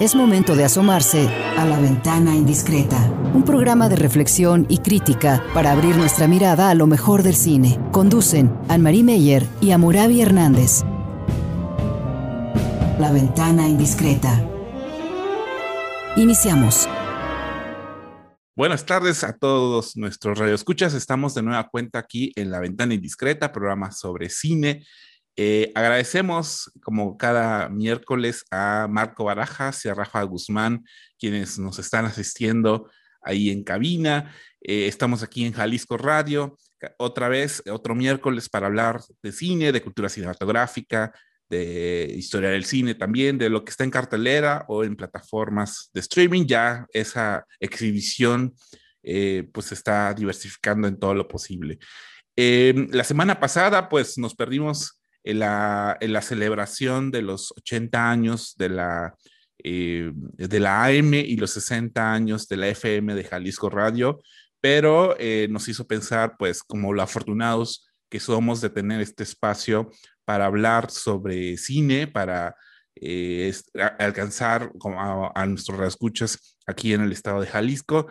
Es momento de asomarse a la ventana indiscreta, un programa de reflexión y crítica para abrir nuestra mirada a lo mejor del cine. Conducen Anne-Marie Meyer y Amurabi Hernández. La ventana indiscreta. Iniciamos. Buenas tardes a todos nuestros radioescuchas. Estamos de nueva cuenta aquí en La Ventana Indiscreta, programa sobre cine eh, agradecemos, como cada miércoles, a Marco Barajas y a Rafa Guzmán, quienes nos están asistiendo ahí en cabina. Eh, estamos aquí en Jalisco Radio, otra vez, otro miércoles para hablar de cine, de cultura cinematográfica, de historia del cine también, de lo que está en cartelera o en plataformas de streaming. Ya esa exhibición eh, pues se está diversificando en todo lo posible. la semana pasada pues nos perdimos en la, celebración de los 80 años de la, eh, de la AM y los 60 años de la FM de Jalisco Radio, pero eh, nos hizo pensar, pues, como lo afortunados que somos de tener este espacio para hablar sobre cine, para eh, alcanzar a, a nuestros escuchas aquí en el estado de Jalisco.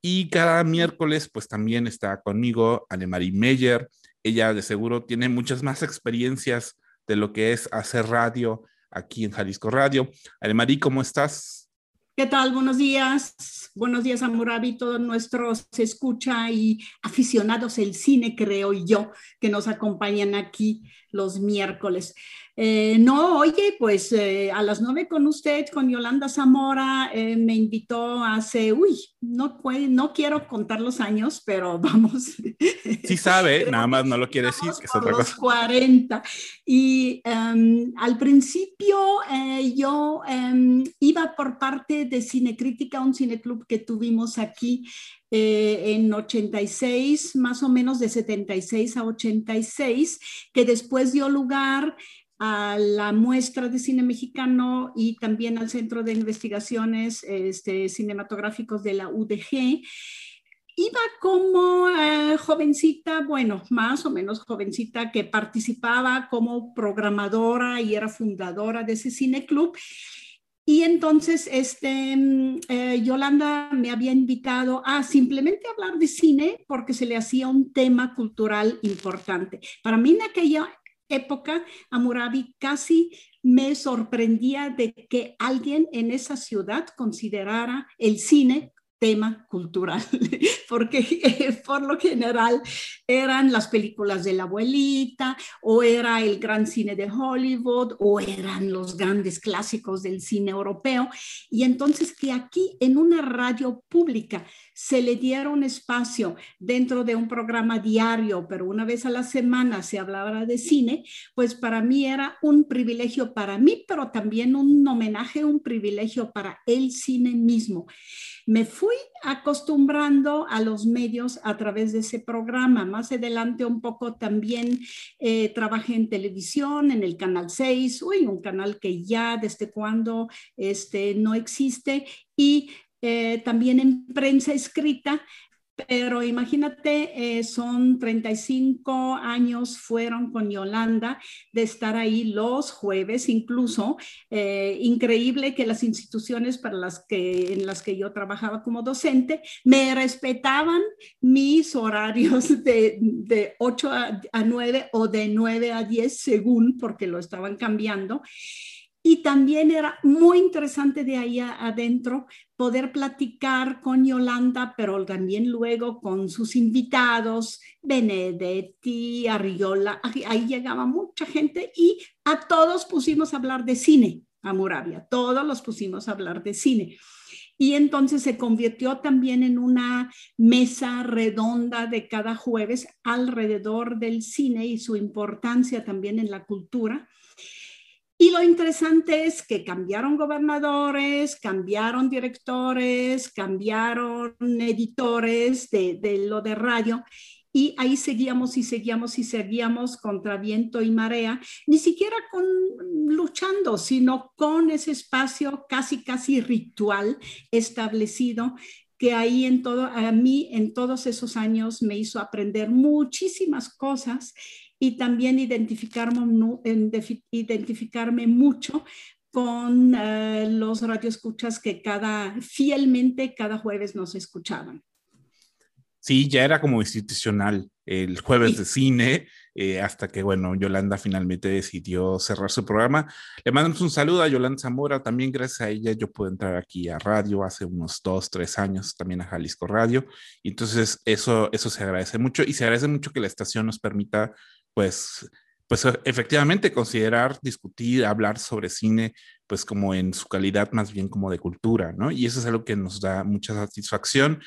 Y cada miércoles, pues también está conmigo Anne-Marie Meyer, ella de seguro tiene muchas más experiencias de lo que es hacer radio aquí en Jalisco Radio. Alemarí, ¿cómo estás? ¿Qué tal? Buenos días. Buenos días a Murabi, todos nuestros escucha y aficionados al cine, creo yo, que nos acompañan aquí los miércoles. Eh, no, oye, pues eh, a las nueve con usted, con Yolanda Zamora, eh, me invitó hace, uy, no, no quiero contar los años, pero vamos. Sí sabe, nada más no lo quiere decir, que es otra los 40. Y em, al principio yo em, iba por parte de Cinecrítica, un cineclub que tuvimos aquí eh, en 86, más o menos de 76 a 86, que después dio lugar a la muestra de cine mexicano y también al Centro de Investigaciones este, Cinematográficos de la UDG. Iba como eh, jovencita, bueno, más o menos jovencita, que participaba como programadora y era fundadora de ese cine club. Y entonces, este, mm, eh, Yolanda me había invitado a simplemente hablar de cine porque se le hacía un tema cultural importante. Para mí en aquella época, Amurabi casi me sorprendía de que alguien en esa ciudad considerara el cine tema cultural, porque eh, por lo general eran las películas de la abuelita, o era el gran cine de Hollywood, o eran los grandes clásicos del cine europeo. Y entonces que aquí en una radio pública se le diera un espacio dentro de un programa diario, pero una vez a la semana se hablaba de cine, pues para mí era un privilegio para mí, pero también un homenaje, un privilegio para el cine mismo me fui acostumbrando a los medios a través de ese programa. Más adelante un poco también eh, trabajé en televisión, en el Canal 6, uy, un canal que ya desde cuando este, no existe, y eh, también en prensa escrita, pero imagínate, eh, son 35 años fueron con Yolanda de estar ahí los jueves, incluso eh, increíble que las instituciones para las que, en las que yo trabajaba como docente me respetaban mis horarios de, de 8 a, a 9 o de 9 a 10 según, porque lo estaban cambiando. Y también era muy interesante de ahí adentro poder platicar con Yolanda, pero también luego con sus invitados, Benedetti, Arriola, ahí llegaba mucha gente y a todos pusimos a hablar de cine, a Moravia, todos los pusimos a hablar de cine. Y entonces se convirtió también en una mesa redonda de cada jueves alrededor del cine y su importancia también en la cultura y lo interesante es que cambiaron gobernadores, cambiaron directores, cambiaron editores de, lo de radio y ahí seguíamos y seguíamos y seguíamos contra viento y marea, ni siquiera con luchando, sino con ese espacio casi casi ritual establecido que ahí en todo a mí en todos esos años me hizo aprender muchísimas cosas y también identificarme, identificarme mucho con eh, los radioescuchas que cada, fielmente cada jueves nos escuchaban. Sí, ya era como institucional el jueves de cine, eh, hasta que, bueno, Yolanda finalmente decidió cerrar su programa. Le mandamos un saludo a Yolanda Zamora, también gracias a ella yo pude entrar aquí a radio hace unos dos, tres años, también a Jalisco Radio, y entonces eso, eso se agradece mucho y se agradece mucho que la estación nos permita, pues, pues efectivamente considerar, discutir, hablar sobre cine, pues como en su calidad más bien como de cultura, ¿no? Y eso es algo que nos da mucha satisfacción.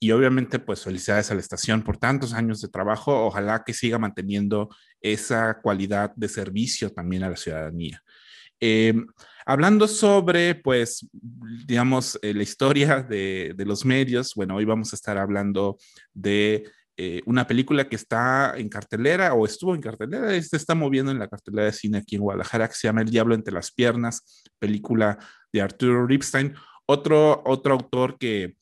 Y obviamente, pues felicidades a la estación por tantos años de trabajo. Ojalá que siga manteniendo esa cualidad de servicio también a la ciudadanía. Em, hablando sobre, pues, digamos, eh, la historia de, de, los medios, bueno, hoy vamos a estar hablando de eh, una película que está en cartelera o estuvo en cartelera, se este está moviendo en la cartelera de cine aquí en Guadalajara, que se llama El Diablo entre las Piernas, película de Arturo Ripstein, otro, otro autor que,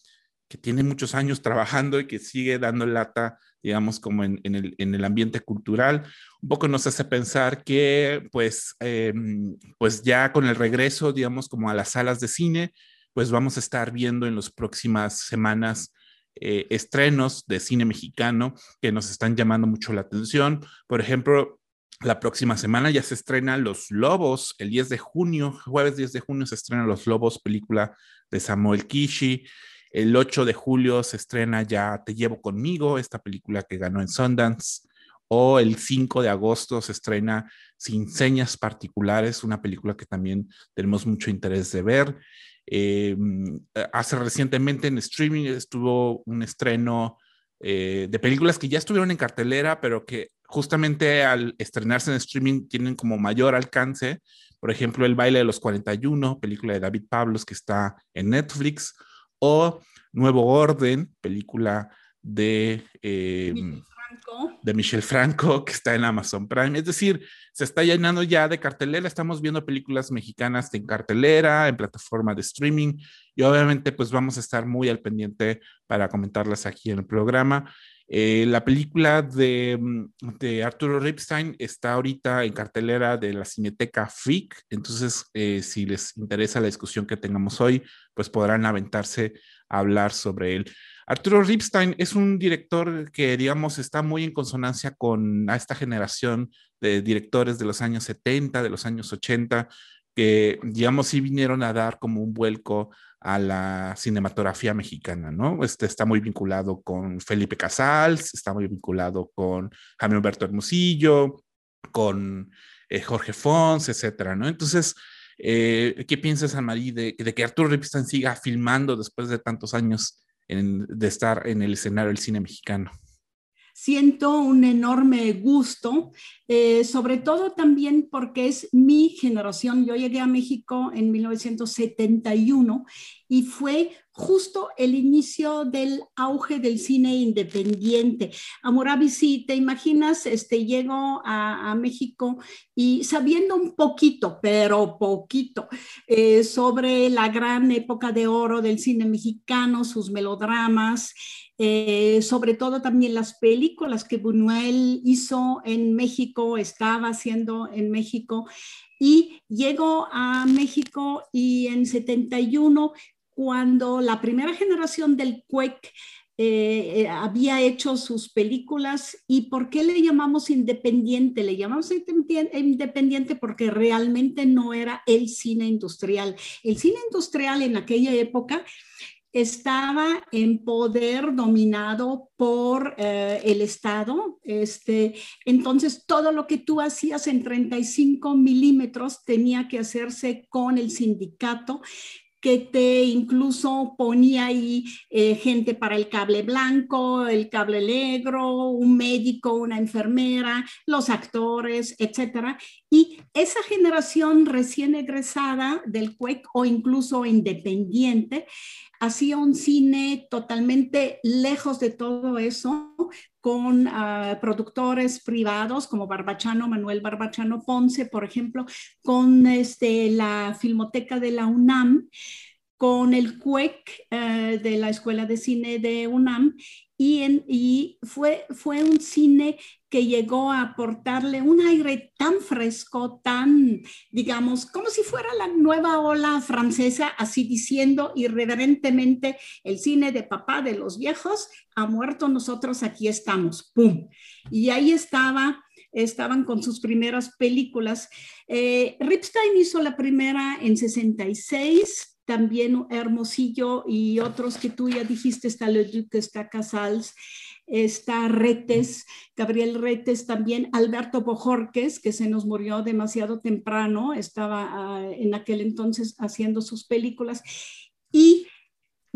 que tiene muchos años trabajando y que sigue dando lata, digamos, como en, en, el, en el, ambiente cultural. Un poco nos hace pensar que, pues, em, pues ya con el regreso, digamos, como a las salas de cine, pues vamos a estar viendo en las próximas semanas eh, estrenos de cine mexicano que nos están llamando mucho la atención. Por ejemplo, la próxima semana ya se estrena Los Lobos, el 10 de junio, jueves 10 de junio se estrena Los Lobos, película de Samuel Kishi. El 8 de julio se estrena ya Te llevo conmigo, esta película que ganó en Sundance. O el 5 de agosto se estrena Sin señas particulares, una película que también tenemos mucho interés de ver. Eh, hace recientemente en streaming estuvo un estreno eh, de películas que ya estuvieron en cartelera, pero que justamente al estrenarse en streaming tienen como mayor alcance. Por ejemplo, El baile de los 41, película de David Pablos que está en Netflix, o Nuevo Orden, película de eh, de Michel Franco, que está en Amazon Prime. Es decir, se está llenando ya de cartelera. Estamos viendo películas mexicanas en cartelera, en plataforma de streaming. Y obviamente, pues vamos a estar muy al pendiente para comentarlas aquí en el programa. Eh, la película de, mm, de, Arturo Ripstein está ahorita en cartelera de la Cineteca FIC, entonces eh, si les interesa la discusión que tengamos hoy, pues podrán aventarse hablar sobre él. Arturo Ripstein es un director que, digamos, está muy en consonancia con esta generación de directores de los años 70, de los años 80, que, digamos, sí vinieron a dar como un vuelco a la cinematografía mexicana, ¿no? Este está muy vinculado con Felipe Casals, está muy vinculado con Jaime Humberto Hermosillo, con eh, Jorge Fons, etcétera, ¿no? Entonces, eh, ¿qué piensas, Anne-Marie, de, que Arturo Ripstein siga filmando después de tantos años de estar en el escenario del cine mexicano. Siento un enorme gusto, eh, sobre todo también porque es mi generación. Yo llegué a México en 1971 y fue justo el inicio del auge del cine independiente. Amorabi, si te imaginas, este, llego a, México y sabiendo un poquito, pero poquito, eh, sobre la gran época de oro del cine mexicano, sus melodramas, eh, sobre todo también las películas que Buñuel hizo en México, estaba haciendo en México. Y llego a México y en 71 cuando la primera generación del CUEC eh, eh, había hecho sus películas y por qué le llamamos independiente. Le llamamos independiente porque realmente no era el cine industrial. El cine industrial en aquella época estaba en poder dominado por eh, el Estado. Este, entonces, todo lo que tú hacías en 35 milímetros tenía que hacerse con el sindicato que te incluso ponía ahí eh, gente para el cable blanco, el cable negro, un médico, una enfermera, los actores, etcétera. Y esa generación recién egresada del CUEC o incluso independiente hacía un cine totalmente lejos de todo eso, con ah, productores privados como Barbachano, Manuel Barbachano Ponce, por ejemplo, con este, la Filmoteca de la UNAM, con el CUEC eh, de la Escuela de Cine de UNAM y, en, y fue, fue un cine que llegó a aportarle un aire tan fresco, tan, digamos, como si fuera la nueva ola francesa, así diciendo irreverentemente, el cine de papá de los viejos ha muerto, nosotros aquí estamos, ¡pum! Y ahí estaba estaban con sus primeras películas. Eh, Ripstein hizo la primera en 66, también Hermosillo y otros que tú ya dijiste, está Le Duc, está Casals, está Retes, Gabriel Retes también, Alberto Bojorques, que se nos murió demasiado temprano, estaba ah, en aquel entonces haciendo sus películas. Y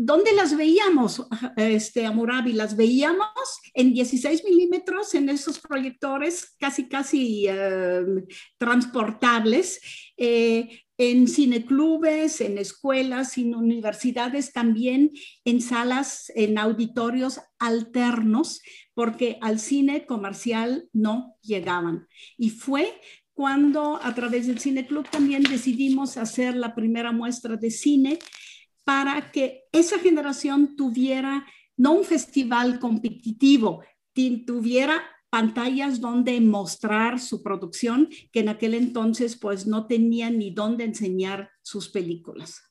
¿Dónde las veíamos, este, Amurabi? Las veíamos en 16 milímetros en esos proyectores casi, casi em, transportables, eh, en cineclubes, en escuelas, en universidades también, en salas, en auditorios alternos, porque al cine comercial no llegaban. Y fue cuando a través del Cineclub también decidimos hacer la primera muestra de cine para que esa generación tuviera no un festival competitivo, tuviera pantallas donde mostrar su producción, que en aquel entonces pues no tenían ni dónde enseñar sus películas.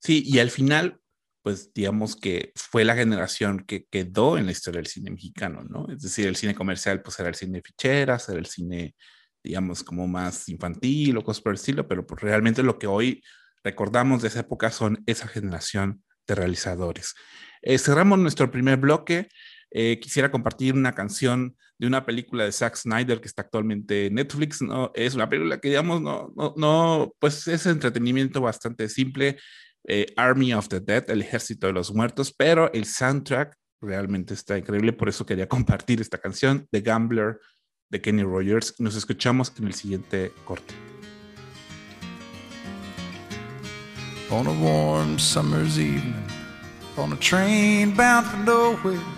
Sí, y al final, pues digamos que fue la generación que quedó en la historia del cine mexicano, ¿no? Es decir, el cine comercial pues era el cine ficheras, era el cine, digamos, como más infantil o cosas por el estilo, pero pues, realmente lo que hoy recordamos de esa época son esa generación de realizadores. Eh, cerramos nuestro primer bloque. Eh, quisiera compartir una canción de una película de Zack Snyder que está actualmente en Netflix. ¿no? Es una película que, digamos, no, no, no pues es entretenimiento bastante simple. Eh, Army of the Dead, el ejército de los muertos, pero el soundtrack realmente está increíble. Por eso quería compartir esta canción, The Gambler, de Kenny Rogers. Nos escuchamos en el siguiente corte. on a warm summer's evening on a train bound for nowhere.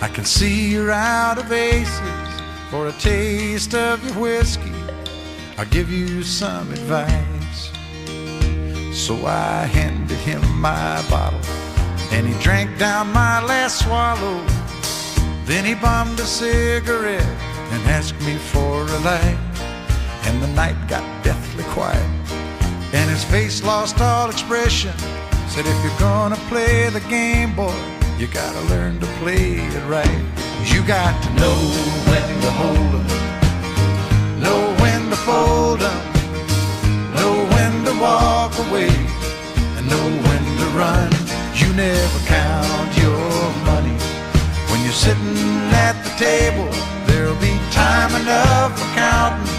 I can see you're out of aces. For a taste of your whiskey, I'll give you some advice. So I handed him my bottle, and he drank down my last swallow. Then he bummed a cigarette and asked me for a light, and the night got deathly quiet and his face lost all expression. Said, if you're gonna play the game, boy, you gotta learn to play it right. You got to know when to hold 'em, know when to fold 'em, know when to walk away, and know when to run. You never count your money when you're sitting at the table. There'll be time enough for counting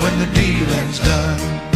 when the dealing's done.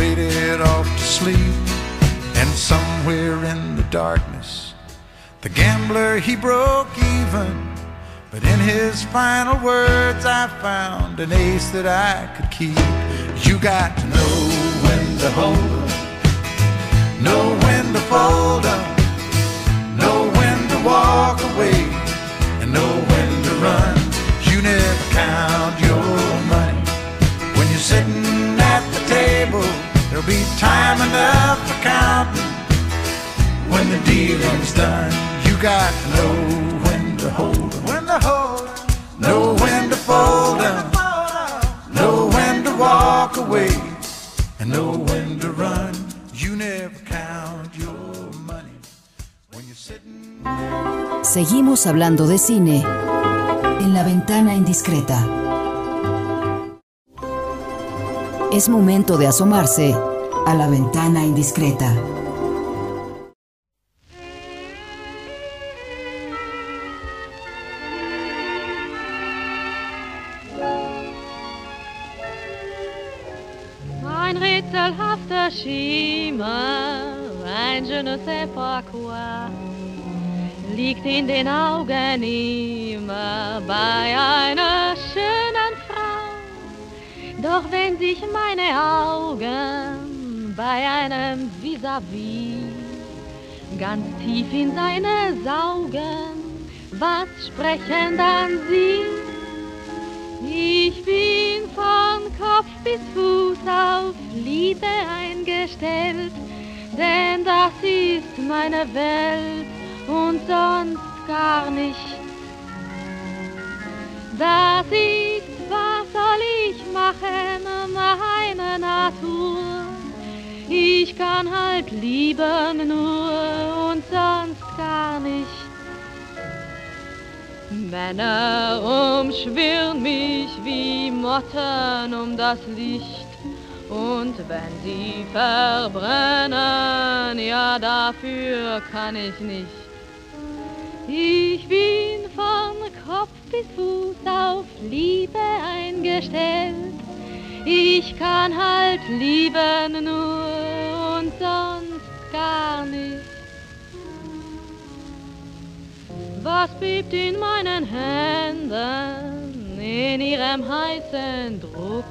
faded off to sleep. And somewhere in the darkness, the gambler he broke even. But in his final words, I found an ace that I could keep. You got to know when to hold up, know when to fold up, know when to walk away, and know when to run. You never count your money when you're sitting at the table There'll be time enough for counting when the dealing's done. You got to know when to hold them. When to hold them. Know when to fold them. Know when to walk away. And know when to run. You never count your money when you're sitting. Seguimos hablando de cine en la ventana indiscreta. Es momento de asomarse a la ventana indiscreta. Ein rätselhafter Schimmer, ein je ne sais pas quoi, liegt in den Augen immer bei einer schönen Frau. Doch wenn sich meine Augen bei einem vis-à-vis ganz tief in seine saugen, was sprechen dann sie? Ich bin von Kopf bis Fuß auf Liebe eingestellt, denn das ist meine Welt und sonst gar nicht. Das ist, was soll ich machen, meine Natur. Ich kann halt lieben nur und sonst gar nicht. Männer umschwirren mich wie Motten um das Licht. Und wenn sie verbrennen, ja dafür kann ich nicht. Ich bin von Kopf bis Fuß auf Liebe eingestellt. Ich kann halt lieben nur und sonst gar nicht. Was bebt in meinen Händen in ihrem heißen Druck?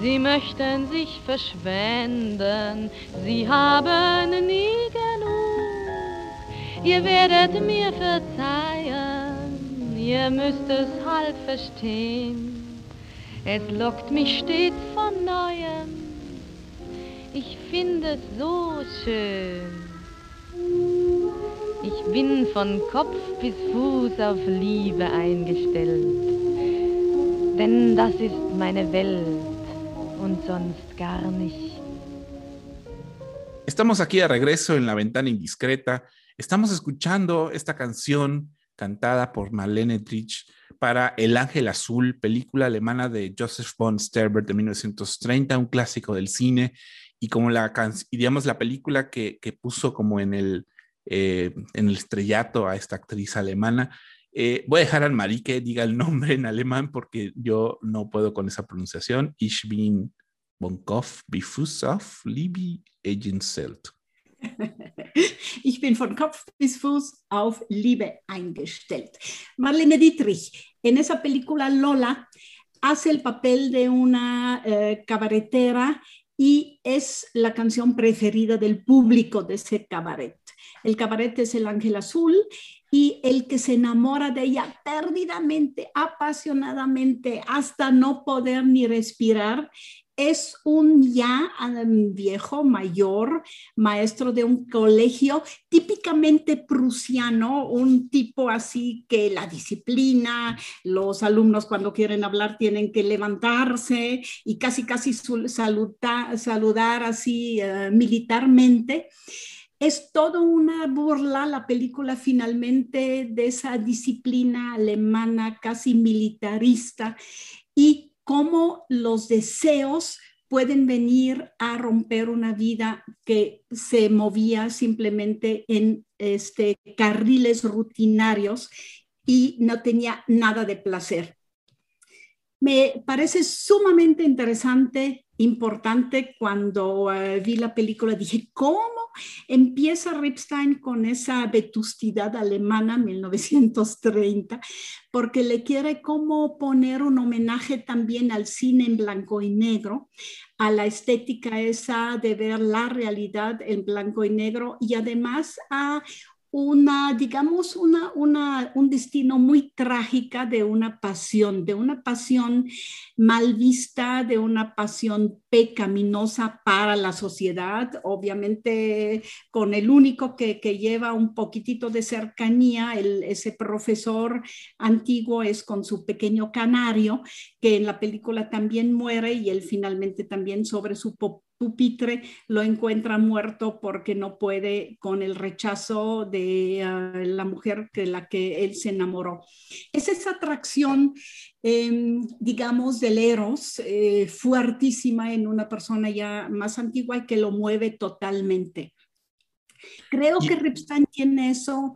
Sie möchten sich verschwenden, sie haben nie genug. Ihr werdet mir verzeihen, ihr müsst es halb verstehen. Es lockt mich stets von neuem, ich finde es so schön. Ich bin von Kopf bis Fuß auf Liebe eingestellt, denn das ist meine Welt und sonst gar nicht. Estamos aquí de regreso en la ventana indiscreta. Estamos escuchando esta canción cantada por Marlene Dietrich para El Ángel Azul, película alemana de Joseph von Sterber de 1930, un clásico del cine y como la, y digamos la película que, que puso como en el, eh, en el estrellato a esta actriz alemana. Eh, voy a dejar al Marí que diga el nombre en alemán porque yo no puedo con esa pronunciación. Ich bin bis auf Liebe eingestellt. Ich bin von Kopf bis Fuß auf Liebe eingestellt. Marlene Dietrich, en esa película Lola, hace el papel de una eh, cabaretera y es la canción preferida del público de ese cabaret. El cabaret es el ángel azul y el que se enamora de ella perdidamente, apasionadamente, hasta no poder ni respirar, es un ya um, viejo, mayor, maestro de un colegio típicamente prusiano, un tipo así que la disciplina, los alumnos cuando quieren hablar tienen que levantarse y casi, casi saludar, saludar así uh, militarmente. Es todo una burla la película finalmente de esa disciplina alemana casi militarista y cómo los deseos pueden venir a romper una vida que se movía simplemente en este, carriles rutinarios y no tenía nada de placer. Me parece sumamente interesante, importante, cuando eh, vi la película, dije, ¿cómo Empieza Ripstein con esa vetustidad alemana 1930, porque le quiere como poner un homenaje también al cine en blanco y negro, a la estética esa de ver la realidad en blanco y negro y además a una, digamos, una, una, un destino muy trágica de una pasión, de una pasión mal vista, de una pasión pecaminosa para la sociedad, obviamente con el único que, que lleva un poquitito de cercanía, el, ese profesor antiguo es con su pequeño canario, que en la película también muere y él finalmente también sobre su pupitre, lo encuentra muerto porque no puede con el rechazo de ah, la mujer de la que él se enamoró. Es esa atracción, em, digamos, del eros eh, fuertísima en una persona ya más antigua y que lo mueve totalmente. Creo que Ripstein tiene eso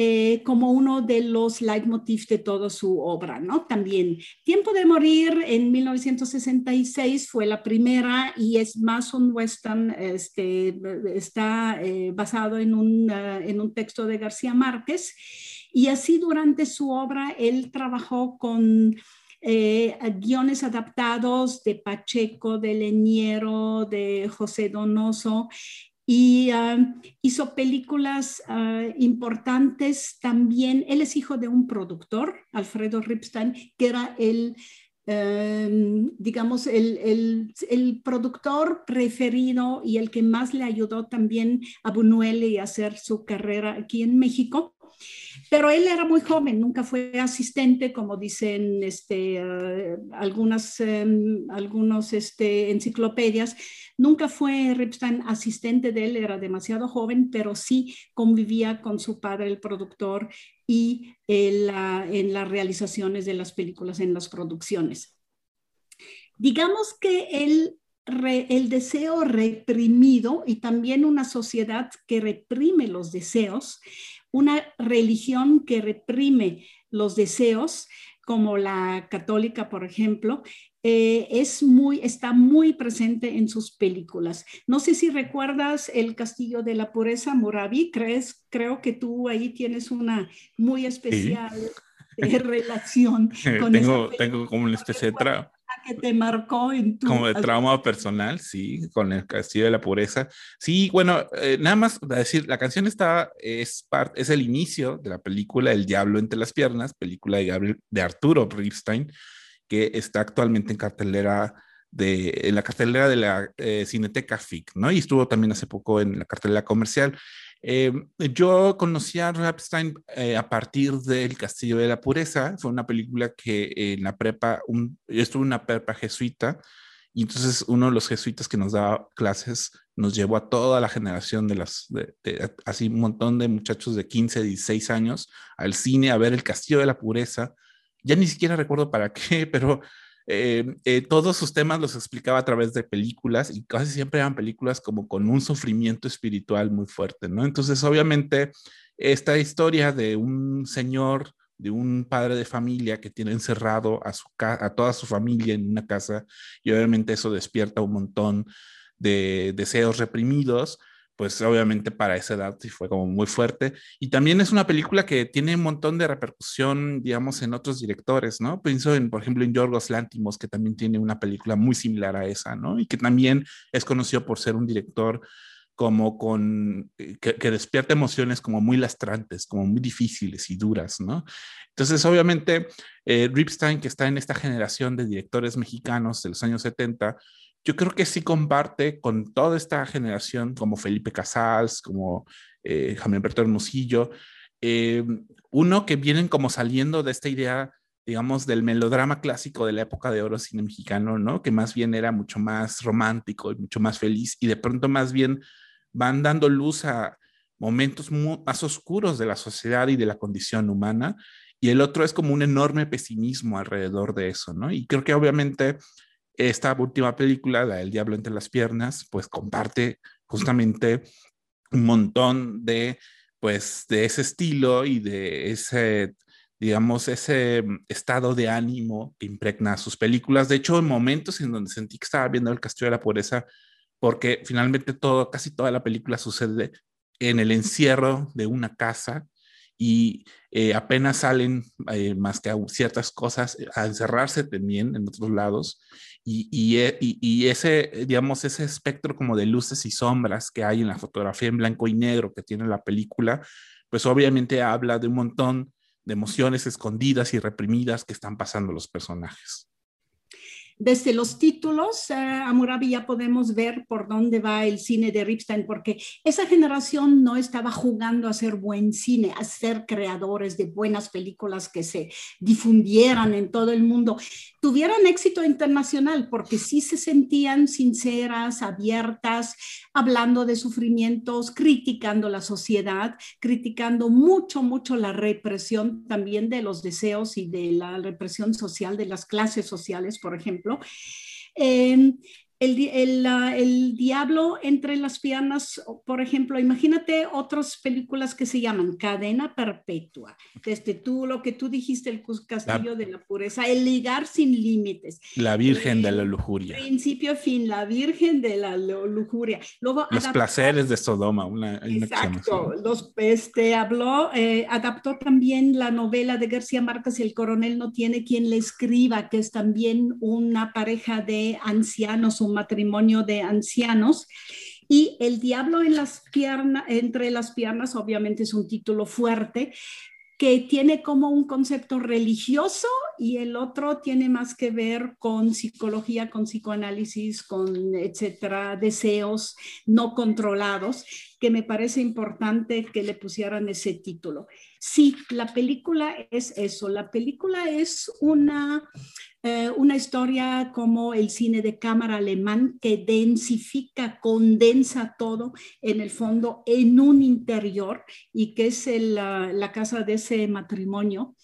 eh, como uno de los leitmotivs de toda su obra, ¿no? También Tiempo de Morir en 1966 fue la primera y es más un western, este, está eh, basado en un, eh, en un texto de García Márquez y así durante su obra él trabajó con... guiones adaptados de Pacheco, de Leñero, de José Donoso, y ah, hizo películas ah, importantes también. Él es hijo de un productor, Alfredo Ripstein, que era el, em, digamos, el, el, el, productor preferido y el que más le ayudó también a Buñuel a hacer su carrera aquí en México. Pero él era muy joven, nunca fue asistente, como dicen este, uh, algunas um, algunos, este, enciclopedias. Nunca fue Ripstein asistente de él, era demasiado joven, pero sí convivía con su padre, el productor, y en, la, en las realizaciones de las películas, en las producciones. Digamos que el deseo reprimido y también una sociedad que reprime los deseos una religión que reprime los deseos, como la católica, por ejemplo, eh, es muy, está muy presente en sus películas. No sé si recuerdas El Castillo de la Pureza, Moravi, crees, creo que tú ahí tienes una muy especial eh, relación con tengo, tengo como una especie de que te marcó en tu... Como de trauma personal, sí, con el Castillo de la Pureza. Sí, bueno, eh, nada más decir, la canción está, es, parte, es el inicio de la película El Diablo entre las Piernas, película de, de Arturo Ripstein, que está actualmente en cartelera de, en la cartelera de la eh, Cineteca FIC, ¿no? Y estuvo también hace poco en la cartelera comercial. Eh, yo conocí a Rapstein eh, a partir del Castillo de la Pureza. Fue una película que en la prepa, un, yo estuve en una prepa jesuita y entonces uno de los jesuitas que nos daba clases nos llevó a toda la generación de las, así un montón de muchachos de 15, 16 años al cine a ver el Castillo de la Pureza. Ya ni siquiera recuerdo para qué, pero eh, eh, todos sus temas los explicaba a través de películas y casi siempre eran películas como con un sufrimiento espiritual muy fuerte, ¿no? Entonces, obviamente, esta historia de un señor, de un padre de familia que tiene encerrado a, su a toda su familia en una casa y obviamente eso despierta un montón de deseos reprimidos, pues obviamente para esa edad sí fue como muy fuerte. Y también es una película que tiene un montón de repercusión, digamos, en otros directores, ¿no? Pienso, en, por ejemplo, en Yorgos Lantimos, que también tiene una película muy similar a esa, ¿no? Y que también es conocido por ser un director como con, eh, que, despierta emociones como muy lastrantes, como muy difíciles y duras, ¿no? Entonces, obviamente, eh, Ripstein, que está en esta generación de directores mexicanos de los años 70, yo creo que sí comparte con toda esta generación, como Felipe Casals, como eh, Jaime Alberto Hermosillo, eh, uno que vienen como saliendo de esta idea, digamos, del melodrama clásico de la época de oro cine mexicano, ¿no? Que más bien era mucho más romántico y mucho más feliz, y de pronto más bien van dando luz a momentos más oscuros de la sociedad y de la condición humana, y el otro es como un enorme pesimismo alrededor de eso, ¿no? Y creo que obviamente esta última película, la del Diablo entre las piernas, pues comparte justamente un montón de, pues, de ese estilo y de ese, digamos, ese estado de ánimo que impregna sus películas. De hecho, en momentos en donde sentí que estaba viendo El Castillo de la Pureza, porque finalmente todo, casi toda la película sucede en el encierro de una casa y eh, apenas salen eh, más que ciertas cosas a encerrarse también en otros lados eh, y, ese, digamos, ese espectro como de luces y sombras que hay en la fotografía en blanco y negro que tiene la película, pues obviamente habla de un montón de emociones escondidas y reprimidas que están pasando los personajes. Desde los títulos, a Murabi ya podemos ver por dónde va el cine de Ripstein, porque esa generación no estaba jugando a hacer buen cine, a ser creadores de buenas películas que se difundieran en todo el mundo, tuvieran éxito internacional, porque sí se sentían sinceras, abiertas, hablando de sufrimientos, criticando la sociedad, criticando mucho, mucho la represión también de los deseos y de la represión social de las clases sociales, por ejemplo. Eh, el, el, diablo entre las piernas, por ejemplo, imagínate otras películas que se llaman Cadena Perpetua, desde tú, lo que tú dijiste, el castillo de la pureza, el ligar sin límites. La Virgen de la Lujuria. Principio, fin, la Virgen de la Lujuria. Luego, los placeres de Sodoma, una, Exacto, los, este, habló, eh, adaptó también la novela de García Márquez, El coronel no tiene quien le escriba, que es también una pareja de ancianos matrimonio de ancianos. Y El diablo en las entre las piernas, obviamente es un título fuerte, que tiene como un concepto religioso y el otro tiene más que ver con psicología, con psicoanálisis, con etcétera, deseos no controlados, que me parece importante que le pusieran ese título. Sí, la película es eso, la película es una eh, una historia como el cine de cámara alemán que densifica, condensa todo en el fondo en un interior y que es la casa de ese matrimonio.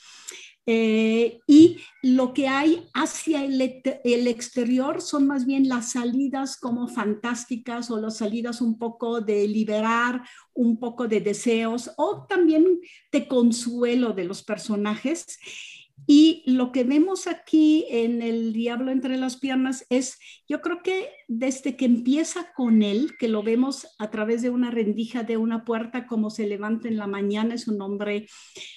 Eh, y lo que hay hacia el, el, exterior son más bien las salidas como fantásticas o las salidas un poco de liberar, un poco de deseos o también de consuelo de los personajes. Y lo que vemos aquí en El Diablo entre las piernas es, yo creo que desde que empieza con él, que lo vemos a través de una rendija de una puerta, como se levanta en la mañana, es un hombre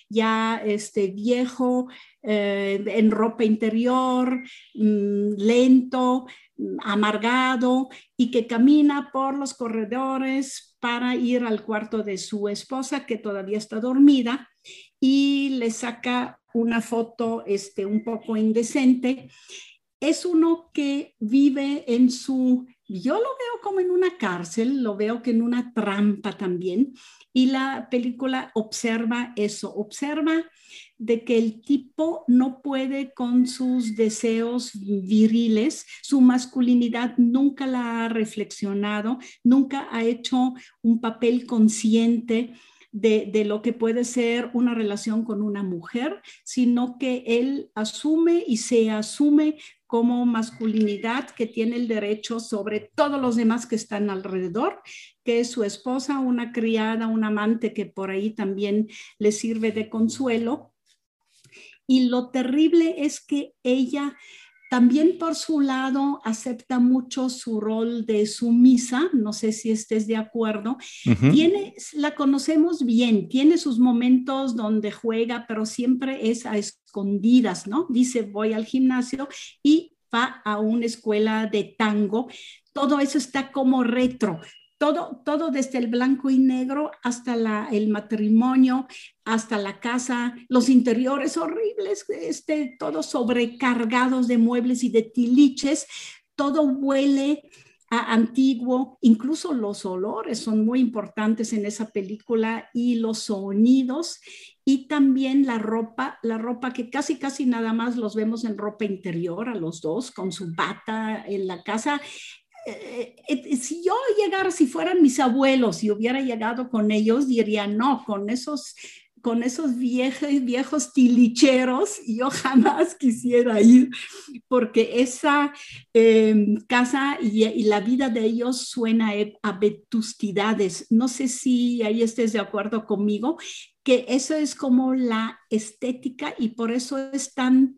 ya este, viejo, eh, en ropa interior, mm, lento, mm, amargado, y que camina por los corredores para ir al cuarto de su esposa, que todavía está dormida, y le saca una foto este, un poco indecente, es uno que vive en su, yo lo veo como en una cárcel, lo veo que en una trampa también, y la película observa eso, observa de que el tipo no puede con sus deseos viriles, su masculinidad nunca la ha reflexionado, nunca ha hecho un papel consciente de, lo que puede ser una relación con una mujer, sino que él asume y se asume como masculinidad que tiene el derecho sobre todos los demás que están alrededor, que es su esposa, una criada, un amante que por ahí también le sirve de consuelo. Y lo terrible es que ella también por su lado acepta mucho su rol de sumisa, no sé si estés de acuerdo. Tiene, la conocemos bien, tiene sus momentos donde juega, pero siempre es a escondidas, ¿no? Dice, voy al gimnasio y va a una escuela de tango. Todo eso está como retro, todo, todo desde el blanco y negro hasta el matrimonio, hasta la casa, los interiores horribles, este, todos sobrecargados de muebles y de tiliches, todo huele a antiguo, incluso los olores son muy importantes en esa película y los sonidos y también la ropa, la ropa que casi casi nada más los vemos en ropa interior a los dos con su bata en la casa eh, eh, si yo llegara, si fueran mis abuelos y hubiera llegado con ellos, diría, no, con esos, con esos viejos, viejos tilicheros, yo jamás quisiera ir, porque esa em, casa y, la vida de ellos suena a vetustidades. No sé si ahí estés de acuerdo conmigo, que eso es como la estética y por eso es tan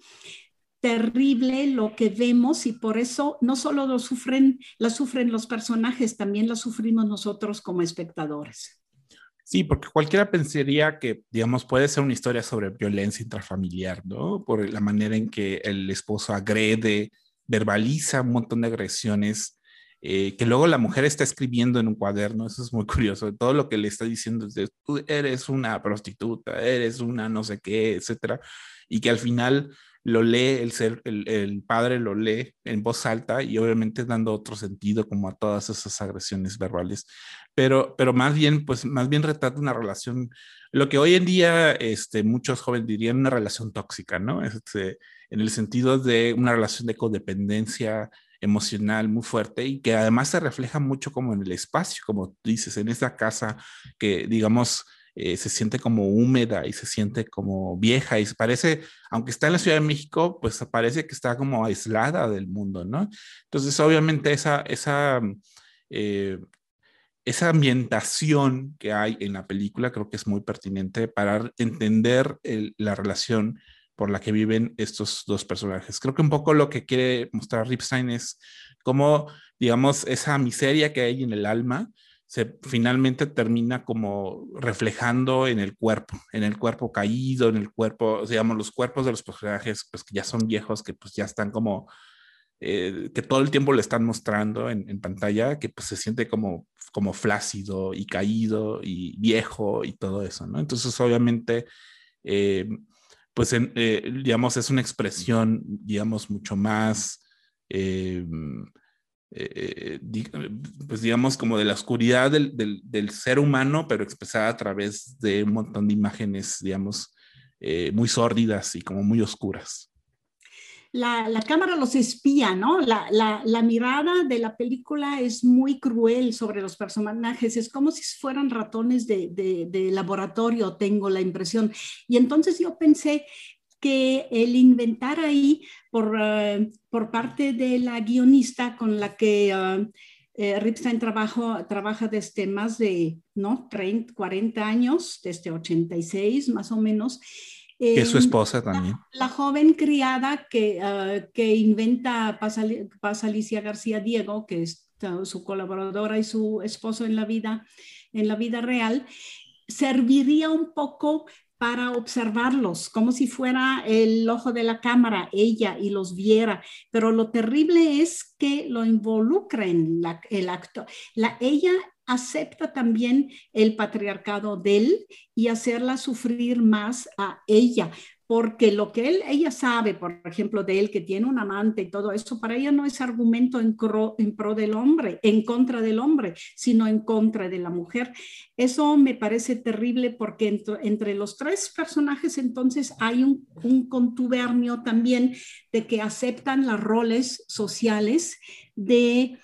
terrible lo que vemos y por eso no solo lo sufren, la sufren los personajes, también la sufrimos nosotros como espectadores. Sí, porque cualquiera pensaría que, digamos, puede ser una historia sobre violencia intrafamiliar, ¿no? Por la manera en que el esposo agrede, verbaliza un montón de agresiones, eh, que luego la mujer está escribiendo en un cuaderno, eso es muy curioso, todo lo que le está diciendo es de, tú eres una prostituta, eres una no sé qué, etcétera, y que al final lo lee, el, ser, el, padre lo lee en voz alta y obviamente dando otro sentido como a todas esas agresiones verbales, pero, pero más bien, pues más bien retrata una relación, lo que hoy en día este, muchos jóvenes dirían una relación tóxica, ¿no? Este, en el sentido de una relación de codependencia emocional muy fuerte y que además se refleja mucho como en el espacio, como dices, en esa casa que digamos eh, se siente como húmeda y se siente como vieja y parece, aunque está en la Ciudad de México, pues parece que está como aislada del mundo, ¿no? Entonces, obviamente esa, esa, eh, esa ambientación que hay en la película creo que es muy pertinente para entender la relación por la que viven estos dos personajes. Creo que un poco lo que quiere mostrar Ripstein es cómo, digamos, esa miseria que hay en el alma, se finalmente termina como reflejando en el cuerpo, en el cuerpo caído, en el cuerpo, digamos, los cuerpos de los personajes, pues que ya son viejos, que pues ya están como, eh, que todo el tiempo le están mostrando en, pantalla, que pues se siente como, como flácido y caído y viejo y todo eso, ¿no? Entonces, obviamente, eh, pues, eh, digamos, es una expresión, digamos, mucho más... pues digamos, como de la oscuridad del, del, ser humano, pero expresada a través de un montón de imágenes, digamos, eh, muy sórdidas y como muy oscuras. La, la cámara los espía, ¿no? La, la, la, mirada de la película es muy cruel sobre los personajes, es como si fueran ratones de, de, de laboratorio, tengo la impresión. Y entonces yo pensé, que el inventar ahí por, eh, por parte de la guionista con la que uh, Ripstein trabajo, trabaja desde más de ¿no? 30, 40 años, desde 86 más o menos. Es su esposa también. La, joven criada que, uh, que inventa Paz Alicia García Diego, que es su colaboradora y su esposo en la vida, en la vida real, serviría un poco para observarlos, como si fuera el ojo de la cámara, ella y los viera. Pero lo terrible es que lo involucra en el acto. La, ella acepta también el patriarcado de él y hacerla sufrir más a ella, porque lo que él, ella sabe, por ejemplo, de él que tiene un amante y todo eso, para ella no es argumento en, pro, del hombre, en contra del hombre, sino en contra de la mujer. Eso me parece terrible porque entre, entre los tres personajes entonces hay un, un contubernio también de que aceptan los roles sociales de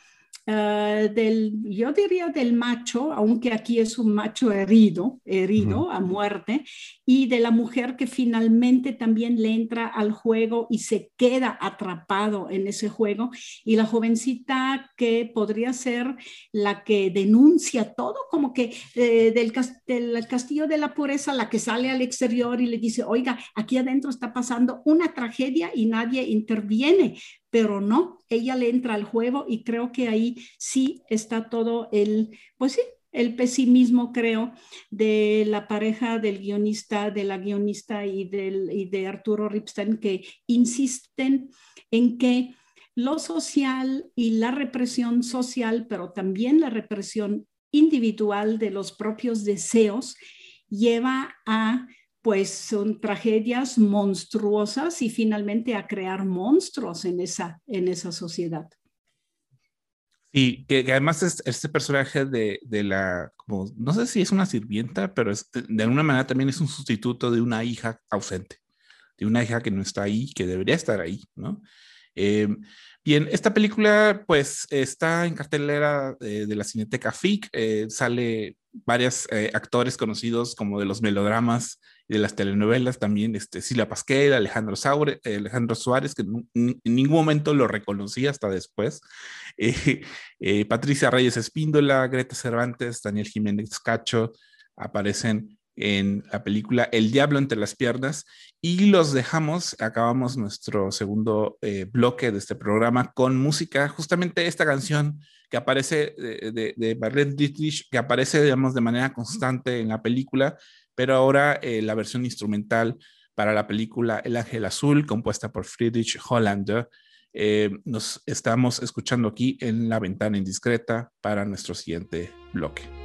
Uh, del, yo diría del macho, aunque aquí es un macho herido, herido a muerte, y de la mujer que finalmente también le entra al juego y se queda atrapado en ese juego, y la jovencita que podría ser la que denuncia todo, como que eh, del, del castillo de la pureza, la que sale al exterior y le dice, oiga, aquí adentro está pasando una tragedia y nadie interviene, pero no, ella le entra al juego y creo que ahí sí está todo el, pues sí, el pesimismo, creo, de la pareja del guionista, de la guionista y, del, y de Arturo Ripstein, que insisten en que lo social y la represión social, pero también la represión individual de los propios deseos, lleva a pues son tragedias monstruosas y finalmente a crear monstruos en esa, en esa sociedad. Y que, además es, este personaje de, de, la, no sé si es una sirvienta, pero de alguna manera también es un sustituto de una hija ausente, de una hija que no está ahí, que debería estar ahí, ¿no? Eh, bien, esta película pues está en cartelera de, de la Cineteca FIC, eh, sale varios eh, actores conocidos como de los melodramas de las telenovelas también, este, Silvia Pasquel, Alejandro, Saure, Alejandro Suárez, que en ningún momento lo reconocí hasta después, eh, eh, Patricia Reyes Espíndola, Greta Cervantes, Daniel Jiménez Cacho, aparecen en la película El Diablo entre las piernas. Y los dejamos, acabamos nuestro segundo eh, bloque de este programa con música, justamente esta canción que aparece de, de, Marlene Dietrich, que aparece, digamos, de manera constante en la película, pero ahora eh, la versión instrumental para la película El Ángel Azul, compuesta por Friedrich Hollander, eh, nos estamos escuchando aquí en la ventana indiscreta para nuestro siguiente bloque.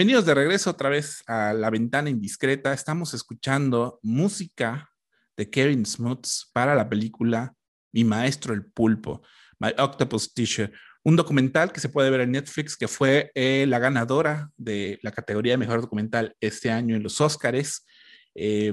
Bienvenidos de regreso otra vez a La Ventana Indiscreta. Estamos escuchando música de Kevin Smuts para la película Mi Maestro el Pulpo, My Octopus Teacher, un documental que se puede ver en Netflix que fue eh, la ganadora de la categoría de mejor documental este año en los Oscars, eh,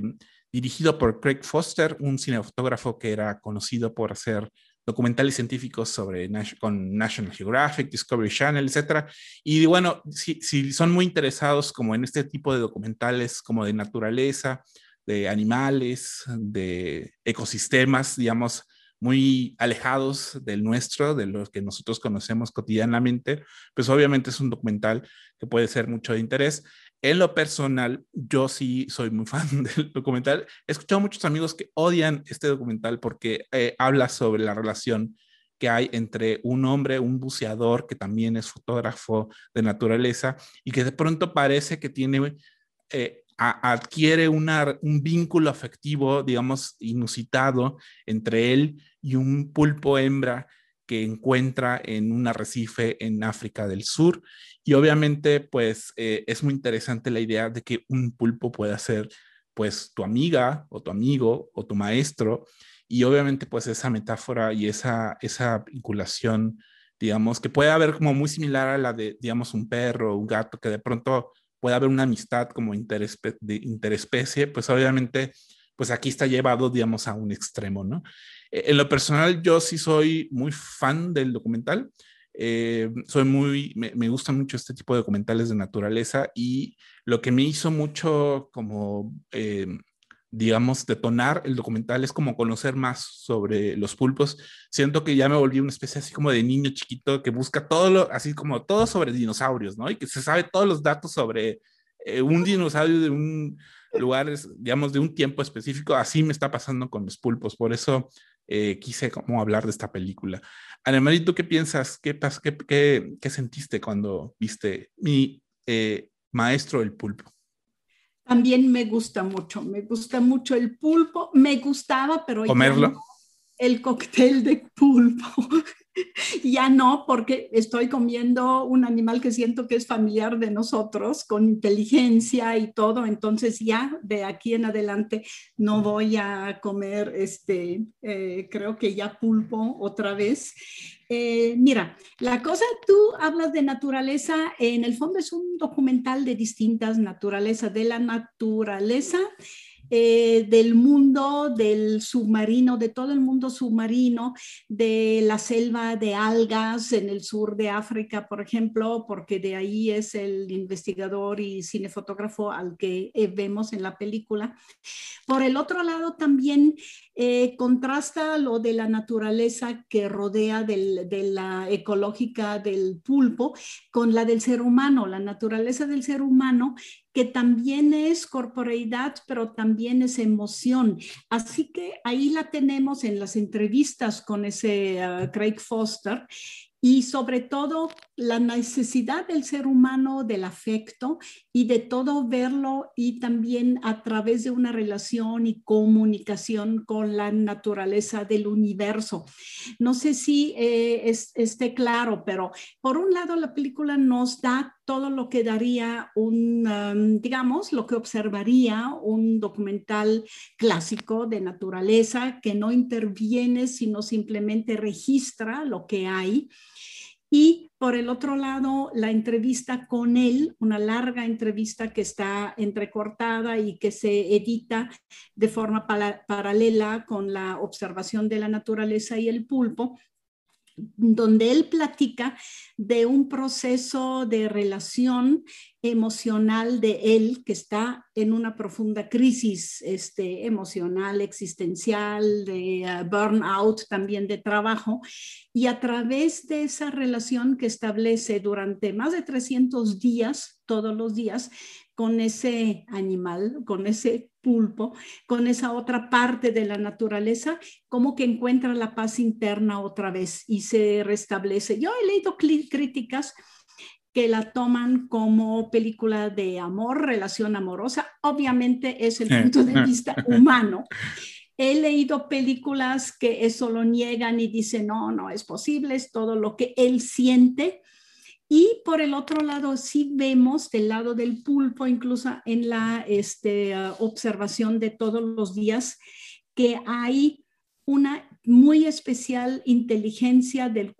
dirigido por Craig Foster, un cinefotógrafo que era conocido por hacer documentales científicos sobre con National Geographic, Discovery Channel, etcétera. Y bueno, si, si, son muy interesados como en este tipo de documentales como de naturaleza, de animales, de ecosistemas, digamos, muy alejados del nuestro, de los que nosotros conocemos cotidianamente, pues obviamente es un documental que puede ser mucho de interés. En lo personal, yo sí soy muy fan del documental. He escuchado a muchos amigos que odian este documental porque eh, habla sobre la relación que hay entre un hombre, un buceador que también es fotógrafo de naturaleza y que de pronto parece que tiene, eh, adquiere un vínculo afectivo, digamos, inusitado entre él y un pulpo hembra que encuentra en un arrecife en África del Sur. Y obviamente, pues eh, es muy interesante la idea de que un pulpo pueda ser, pues, tu amiga o tu amigo o tu maestro. Y obviamente, pues, esa metáfora y esa, esa vinculación, digamos, que puede haber como muy similar a la de, digamos, un perro o un gato, que de pronto puede haber una amistad como de interespecie, pues obviamente, pues aquí está llevado, digamos, a un extremo, ¿no? Eh, en lo personal, yo sí soy muy fan del documental. Eh, soy muy, me, me gusta mucho este tipo de documentales de naturaleza y lo que me hizo mucho como, eh, digamos, detonar el documental es como conocer más sobre los pulpos. Siento que ya me volví una especie así como de niño chiquito que busca todo lo, así como todo sobre dinosaurios, ¿no? Y que se sabe todos los datos sobre un dinosaurio de un lugar, digamos, de un tiempo específico. Así me está pasando con los pulpos. Por eso eh, quise como hablar de esta película. Anemarie, ¿tú qué piensas? ¿Qué, qué, qué, sentiste cuando viste mi eh, maestro el pulpo? También me gusta mucho, me gusta mucho el pulpo, me gustaba, pero... ¿Comerlo? el cóctel de pulpo. ya no, porque estoy comiendo un animal que siento que es familiar de nosotros, con inteligencia y todo, entonces ya de aquí en adelante no voy a comer, este, eh, creo que ya pulpo otra vez. Eh, mira, la cosa, tú hablas de naturaleza, en el fondo es un documental de distintas naturalezas, de la naturaleza eh, del mundo del submarino, de todo el mundo submarino, de la selva de algas en el sur de África, por ejemplo, porque de ahí es el investigador y cinefotógrafo al que eh, vemos en la película. Por el otro lado, también eh, contrasta lo de la naturaleza que rodea de la ecológica del pulpo con la del ser humano, la naturaleza del ser humano que también es corporeidad, pero también es emoción. Así que ahí la tenemos en las entrevistas con ese ah, Craig Foster y sobre todo la necesidad del ser humano del afecto y de todo verlo y también a través de una relación y comunicación con la naturaleza del universo. No sé si eh, esté claro, pero por un lado la película nos da todo lo que daría un, um, digamos, lo que observaría un documental clásico de naturaleza que no interviene, sino simplemente registra lo que hay. Y por el otro lado, la entrevista con él, una larga entrevista que está entrecortada y que se edita de forma paralela con la observación de la naturaleza y el pulpo, donde él platica de un proceso de relación emocional de él que está en una profunda crisis este, emocional, existencial, de uh, burnout, también de trabajo, y a través de esa relación que establece durante más de 300 días, todos los días, con ese animal, con ese pulpo, con esa otra parte de la naturaleza, como que encuentra la paz interna otra vez y se restablece. Yo he leído críticas que la toman como película de amor, relación amorosa. Obviamente es el punto de vista humano. He leído películas que eso lo niegan y dicen, no, no es posible, es todo lo que él siente y por el otro lado, sí vemos del lado del pulpo, incluso en la este, ah, observación de todos los días, que hay una muy especial inteligencia del,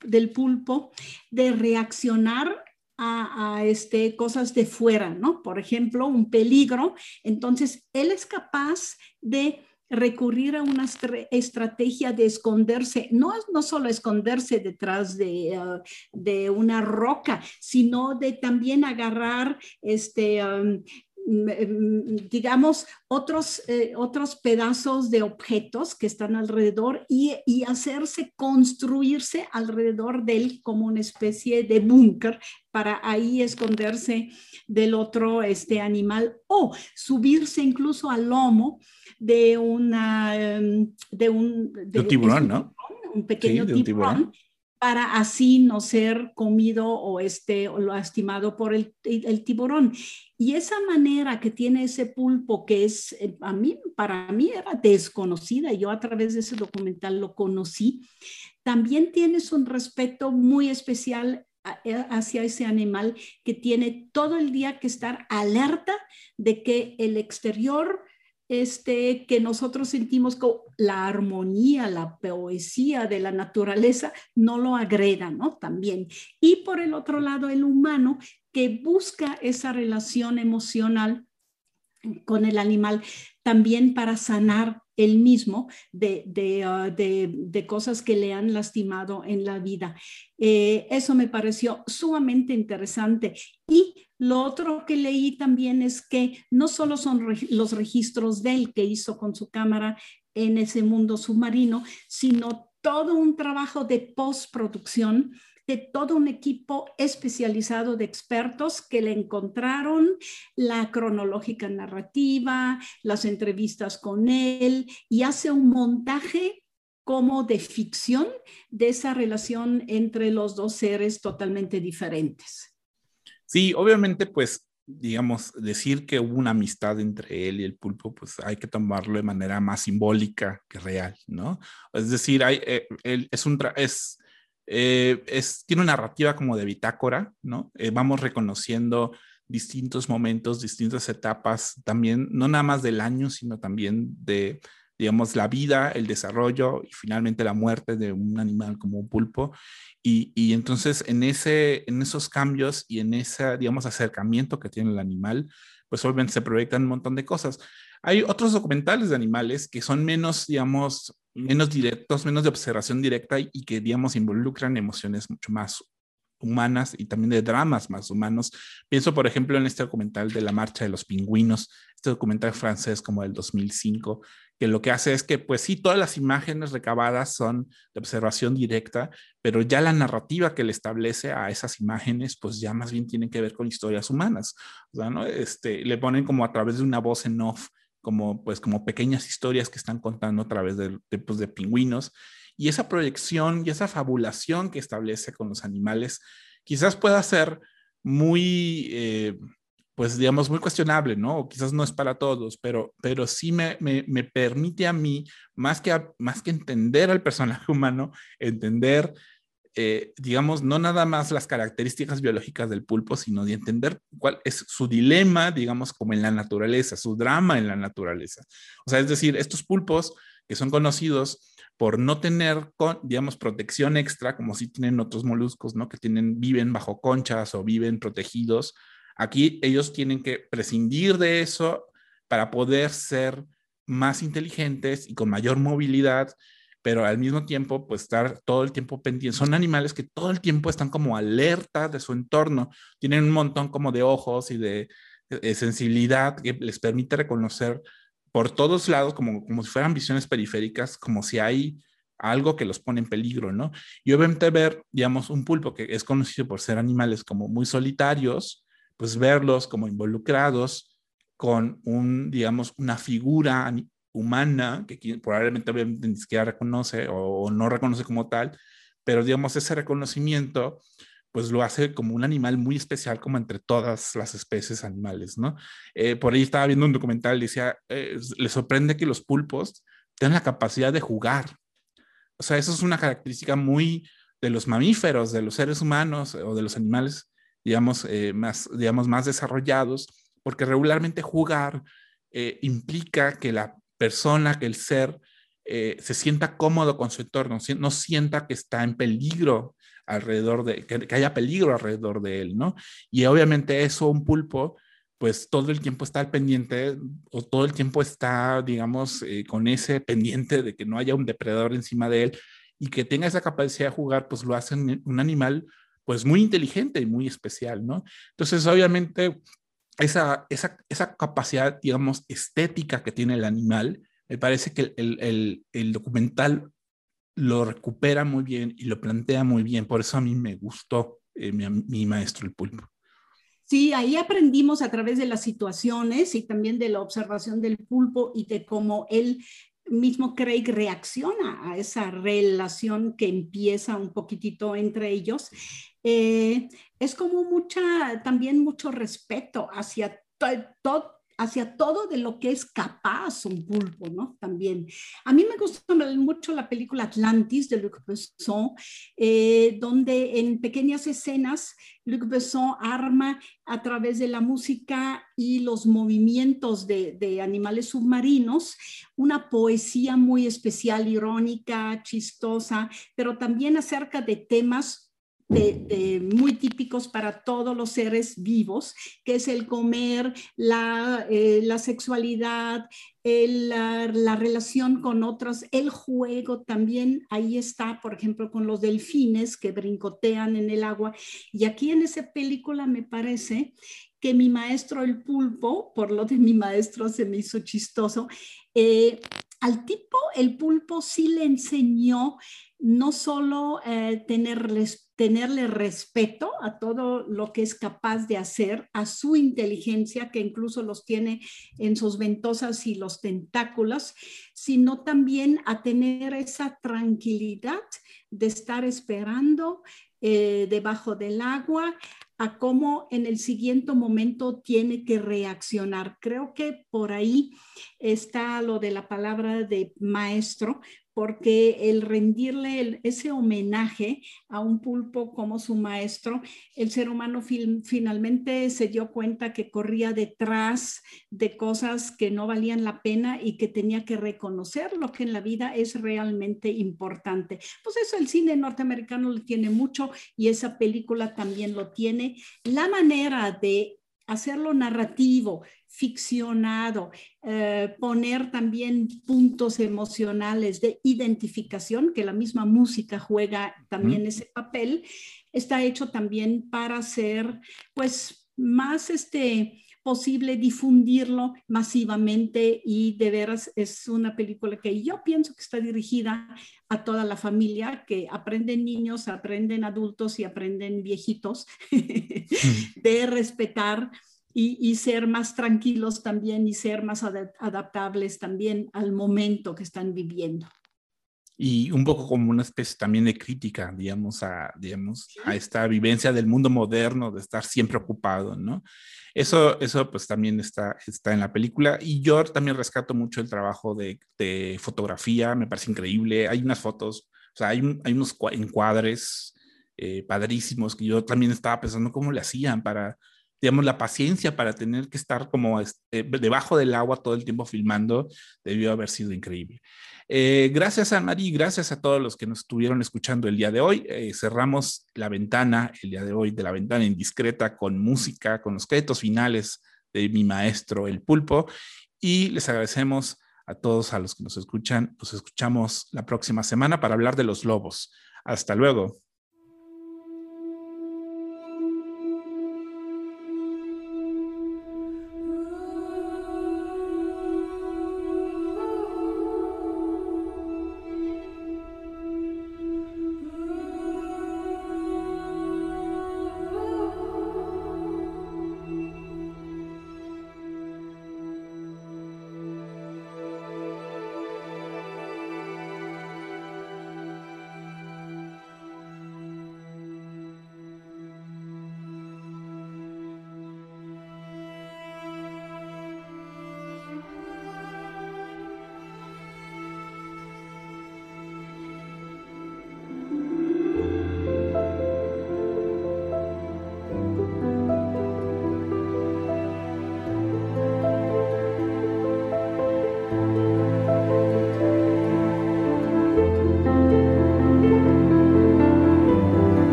del pulpo de reaccionar a, a, este, cosas de fuera, ¿no? Por ejemplo, un peligro. Entonces, él es capaz de recurrir a una estrategia de esconderse, no, no solo esconderse detrás de, ah, de una roca, sino de también agarrar este, mm, mm, digamos, otros, eh, otros pedazos de objetos que están alrededor y, y, hacerse construirse alrededor de él como una especie de búnker para ahí esconderse del otro este animal o subirse incluso al lomo de una em, de un, de, tiburón, ¿no? Un pequeño tiburón, para así no ser comido o este o lastimado por el, el, tiburón. Y esa manera que tiene ese pulpo que es eh, a mí para mí era desconocida, yo a través de ese documental lo conocí. También tienes un respeto muy especial eh, hacia ese animal que tiene todo el día que estar alerta de que el exterior este, que nosotros sentimos como la armonía, la poesía de la naturaleza, no lo agreda, ¿no? También. Y por el otro lado, el humano que busca esa relación emocional con el animal también para sanar el mismo de, de, ah, de, cosas que le han lastimado en la vida. Eh, eso me pareció sumamente interesante. Y lo otro que leí también es que no solo son los registros de él que hizo con su cámara en ese mundo submarino, sino todo un trabajo de postproducción de todo un equipo especializado de expertos que le encontraron la cronológica narrativa, las entrevistas con él y hace un montaje como de ficción de esa relación entre los dos seres totalmente diferentes. Sí, obviamente, pues, digamos, decir que hubo una amistad entre él y el pulpo, pues hay que tomarlo de manera más simbólica que real, ¿no? Es decir, hay, eh, él es un, es, eh, es, tiene una narrativa como de bitácora, ¿no? Eh, vamos reconociendo distintos momentos, distintas etapas, también no nada más del año, sino también de, digamos, la vida, el desarrollo y finalmente la muerte de un animal como un pulpo. Y, y entonces en, ese, en esos cambios y en ese, digamos, acercamiento que tiene el animal, pues obviamente se proyectan un montón de cosas. Hay otros documentales de animales que son menos, digamos, menos directos, menos de observación directa y que, digamos, involucran emociones mucho más humanas y también de dramas más humanos. Pienso, por ejemplo, en este documental de la marcha de los pingüinos, este documental francés como del 2005, que lo que hace es que, pues sí, todas las imágenes recabadas son de observación directa, pero ya la narrativa que le establece a esas imágenes, pues ya más bien tienen que ver con historias humanas. O sea, ¿no? este, le ponen como a través de una voz en off, como pues como pequeñas historias que están contando a través de, de, de pingüinos y esa proyección y esa fabulación que establece con los animales quizás pueda ser muy, eh, pues digamos, muy cuestionable, ¿no? Quizás no es para todos, pero, pero sí me, me, me permite a mí, más que, más que entender al personaje humano, entender, eh, digamos, no nada más las características biológicas del pulpo, sino de entender cuál es su dilema, digamos, como en la naturaleza, su drama en la naturaleza. O sea, es decir, estos pulpos que son conocidos por no tener, digamos, protección extra, como si tienen otros moluscos, ¿no? Que tienen, viven bajo conchas o viven protegidos. Aquí ellos tienen que prescindir de eso para poder ser más inteligentes y con mayor movilidad, pero al mismo tiempo, pues estar todo el tiempo pendientes. Son animales que todo el tiempo están como alerta de su entorno, tienen un montón como de ojos y de, de sensibilidad que les permite reconocer por todos lados, como, como si fueran visiones periféricas, como si hay algo que los pone en peligro, ¿no? Y obviamente ver, digamos, un pulpo que es conocido por ser animales como muy solitarios, pues verlos como involucrados con un, digamos, una figura humana que probablemente obviamente ni siquiera reconoce o, o no reconoce como tal, pero digamos, ese reconocimiento pues lo hace como un animal muy especial como entre todas las especies animales, ¿no? Eh, por ahí estaba viendo un documental decía, eh, le sorprende que los pulpos tengan la capacidad de jugar. O sea, eso es una característica muy de los mamíferos, de los seres humanos o de los animales, digamos, eh, más, digamos, más desarrollados, porque regularmente jugar implica que la persona, que el ser, se sienta cómodo con su entorno, no sienta que está en peligro alrededor de, que, haya peligro alrededor de él, ¿no? Y obviamente eso, un pulpo, pues todo el tiempo está al pendiente o todo el tiempo está, digamos, eh, con ese pendiente de que no haya un depredador encima de él y que tenga esa capacidad de jugar, pues lo hace un animal pues muy inteligente y muy especial, ¿no? Entonces, obviamente, esa, esa, esa capacidad, digamos, estética que tiene el animal, me parece que el, el, documental lo recupera muy bien y lo plantea muy bien. Por eso a mí me gustó eh, mi, maestro el pulpo. Sí, ahí aprendimos a través de las situaciones y también de la observación del pulpo y de cómo él mismo Craig reacciona a esa relación que empieza un poquitito entre ellos. Eh, es como mucha, también mucho respeto hacia todo hacia todo de lo que es capaz un pulpo, ¿no? También. A mí me gusta mucho la película Atlantis de Luc Besson, eh, donde en pequeñas escenas Luc Besson arma a través de la música y los movimientos de, de animales submarinos una poesía muy especial, irónica, chistosa, pero también acerca de temas muy típicos para todos los seres vivos, que es el comer, la, eh, la sexualidad, la, la, relación con otros, el juego también, ahí está, por ejemplo, con los delfines que brincotean en el agua. Y aquí en esa película me parece que mi maestro el pulpo, por lo de mi maestro se me hizo chistoso, eh, al tipo el pulpo sí le enseñó no solo eh, tenerle respeto a todo lo que es capaz de hacer, a su inteligencia, que incluso los tiene en sus ventosas y los tentáculos, sino también a tener esa tranquilidad de estar esperando eh, debajo del agua, a cómo en el siguiente momento tiene que reaccionar. Creo que por ahí está lo de la palabra de maestro, porque el rendirle ese homenaje a un pulpo como su maestro, el ser humano finalmente se dio cuenta que corría detrás de cosas que no valían la pena y que tenía que reconocer lo que en la vida es realmente importante. Pues eso el cine norteamericano lo tiene mucho y esa película también lo tiene. La manera de hacerlo narrativo, ficcionado, eh, poner también puntos emocionales de identificación, que la misma música juega también ese papel, está hecho también para ser pues más este posible difundirlo masivamente y de veras es una película que yo pienso que está dirigida a toda la familia, que aprenden niños, aprenden adultos y aprenden viejitos de respetar y, ser más tranquilos también y ser más adaptables también al momento que están viviendo. Y un poco como una especie también de crítica, digamos, a, digamos, a esta vivencia del mundo moderno, de estar siempre ocupado, ¿no? Eso, eso pues también está, está en la película. Y yo también rescato mucho el trabajo de, de fotografía, me parece increíble. Hay unas fotos, o sea, hay, hay unos encuadres eh, padrísimos que yo también estaba pensando cómo le hacían para digamos, la paciencia para tener que estar como este, debajo del agua todo el tiempo filmando debió haber sido increíble. Eh, gracias a Marí, gracias a todos los que nos estuvieron escuchando el día de hoy. Eh, cerramos la ventana el día de hoy de la ventana indiscreta con música, con los créditos finales de mi maestro El Pulpo y les agradecemos a todos a los que nos escuchan. Nos escuchamos la próxima semana para hablar de los lobos. Hasta luego.